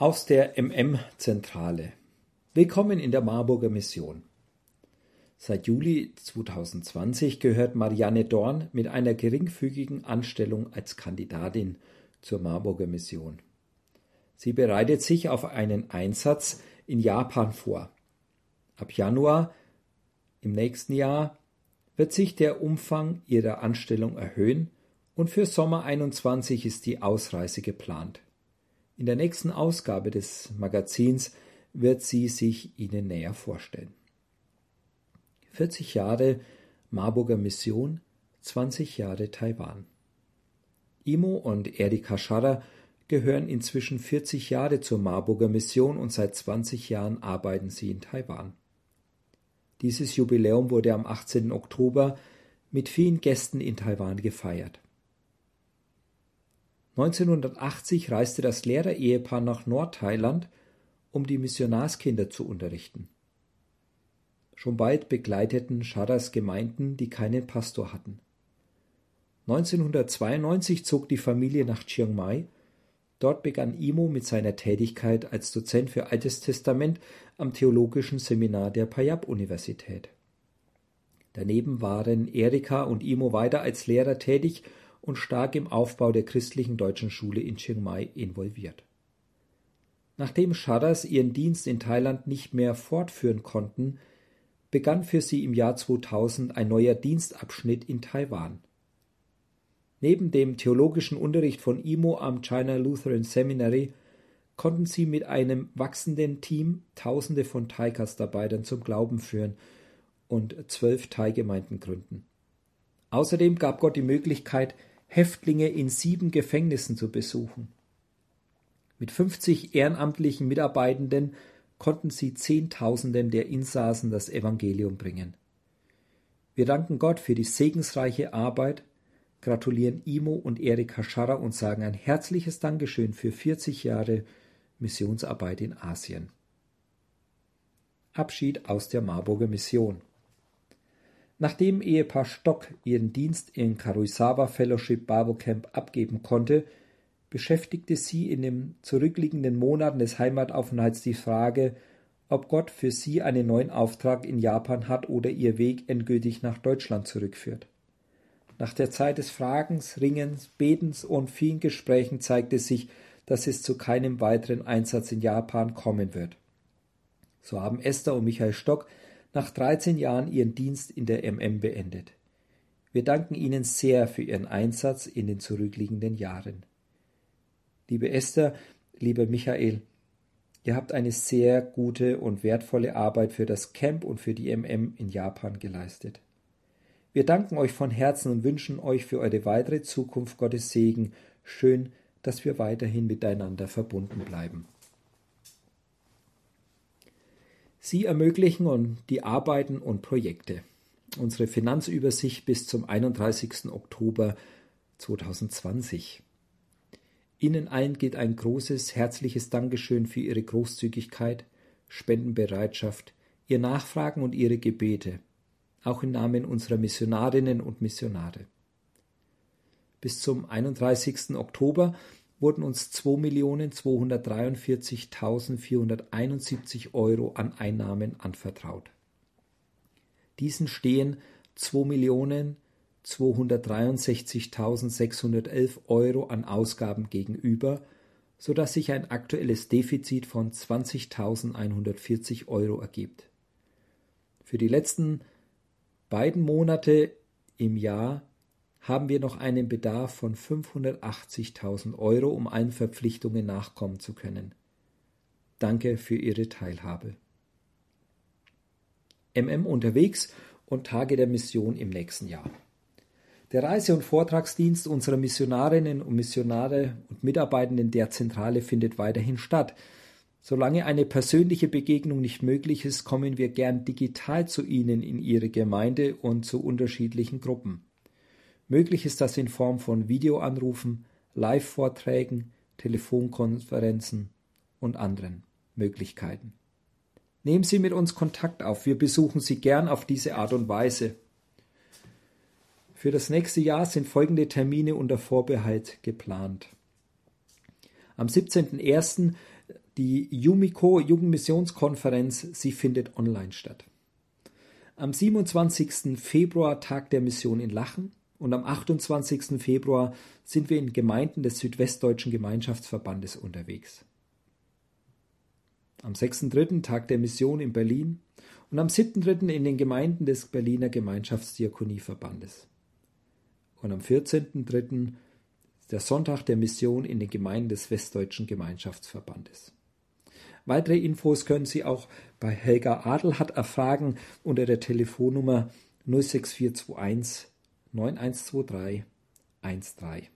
Aus der MM-Zentrale. Willkommen in der Marburger Mission. Seit Juli 2020 gehört Marianne Dorn mit einer geringfügigen Anstellung als Kandidatin zur Marburger Mission. Sie bereitet sich auf einen Einsatz in Japan vor. Ab Januar im nächsten Jahr wird sich der Umfang ihrer Anstellung erhöhen und für Sommer 21 ist die Ausreise geplant. In der nächsten Ausgabe des Magazins wird sie sich Ihnen näher vorstellen. 40 Jahre Marburger Mission, 20 Jahre Taiwan. Imo und Erika Scharrer gehören inzwischen 40 Jahre zur Marburger Mission und seit 20 Jahren arbeiten sie in Taiwan. Dieses Jubiläum wurde am 18. Oktober mit vielen Gästen in Taiwan gefeiert. 1980 reiste das Lehrerehepaar nach Nordthailand, um die Missionarskinder zu unterrichten. Schon bald begleiteten Scharas Gemeinden, die keinen Pastor hatten. 1992 zog die Familie nach Chiang Mai. Dort begann Imo mit seiner Tätigkeit als Dozent für Altes Testament am Theologischen Seminar der Payab-Universität. Daneben waren Erika und Imo weiter als Lehrer tätig und stark im Aufbau der christlichen deutschen Schule in Chiang Mai involviert. Nachdem Sharas ihren Dienst in Thailand nicht mehr fortführen konnten, begann für sie im Jahr 2000 ein neuer Dienstabschnitt in Taiwan. Neben dem theologischen Unterricht von Imo am China Lutheran Seminary konnten sie mit einem wachsenden Team Tausende von Thai-Gastarbeitern zum Glauben führen und zwölf Thai-Gemeinden gründen. Außerdem gab Gott die Möglichkeit, Häftlinge in sieben Gefängnissen zu besuchen. Mit 50 ehrenamtlichen Mitarbeitenden konnten sie Zehntausenden der Insassen das Evangelium bringen. Wir danken Gott für die segensreiche Arbeit, gratulieren Imo und Erika Scharrer und sagen ein herzliches Dankeschön für 40 Jahre Missionsarbeit in Asien. Abschied aus der Marburger Mission. Nachdem Ehepaar Stock ihren Dienst im Karuisawa Fellowship Bible Camp abgeben konnte, beschäftigte sie in den zurückliegenden Monaten des Heimataufenthalts die Frage, ob Gott für sie einen neuen Auftrag in Japan hat oder ihr Weg endgültig nach Deutschland zurückführt. Nach der Zeit des Fragens, Ringens, Betens und vielen Gesprächen zeigte sich, dass es zu keinem weiteren Einsatz in Japan kommen wird. So haben Esther und Michael Stock nach 13 Jahren ihren Dienst in der MM beendet. Wir danken Ihnen sehr für Ihren Einsatz in den zurückliegenden Jahren. Liebe Esther, lieber Michael, ihr habt eine sehr gute und wertvolle Arbeit für das Camp und für die MM in Japan geleistet. Wir danken euch von Herzen und wünschen euch für eure weitere Zukunft Gottes Segen. Schön, dass wir weiterhin miteinander verbunden bleiben. Sie ermöglichen die Arbeiten und Projekte. Unsere Finanzübersicht bis zum 31. Oktober 2020. Ihnen allen geht ein großes, herzliches Dankeschön für Ihre Großzügigkeit, Spendenbereitschaft, Ihr Nachfragen und Ihre Gebete, auch im Namen unserer Missionarinnen und Missionare. Bis zum 31. Oktober wurden uns 2.243.471 Euro an Einnahmen anvertraut. Diesen stehen 2.263.611 Euro an Ausgaben gegenüber, sodass sich ein aktuelles Defizit von 20.140 Euro ergibt. Für die letzten beiden Monate im Jahr haben wir noch einen Bedarf von 580.000 Euro, um allen Verpflichtungen nachkommen zu können. Danke für Ihre Teilhabe. MM unterwegs und Tage der Mission im nächsten Jahr. Der Reise- und Vortragsdienst unserer Missionarinnen und Missionare und Mitarbeitenden der Zentrale findet weiterhin statt. Solange eine persönliche Begegnung nicht möglich ist, kommen wir gern digital zu Ihnen in Ihre Gemeinde und zu unterschiedlichen Gruppen. Möglich ist das in Form von Videoanrufen, Live-Vorträgen, Telefonkonferenzen und anderen Möglichkeiten. Nehmen Sie mit uns Kontakt auf. Wir besuchen Sie gern auf diese Art und Weise. Für das nächste Jahr sind folgende Termine unter Vorbehalt geplant. Am 17.01. Die Yumiko Jugendmissionskonferenz, sie findet online statt. Am 27. Februar Tag der Mission in Lachen und am 28. Februar sind wir in Gemeinden des Südwestdeutschen Gemeinschaftsverbandes unterwegs. Am 6.3. Tag der Mission in Berlin und am 7.3. in den Gemeinden des Berliner Gemeinschaftsdiakonieverbandes. Und am 14.3. der Sonntag der Mission in den Gemeinden des Westdeutschen Gemeinschaftsverbandes. Weitere Infos können Sie auch bei Helga Adelhardt erfragen unter der Telefonnummer 06421 9123 13.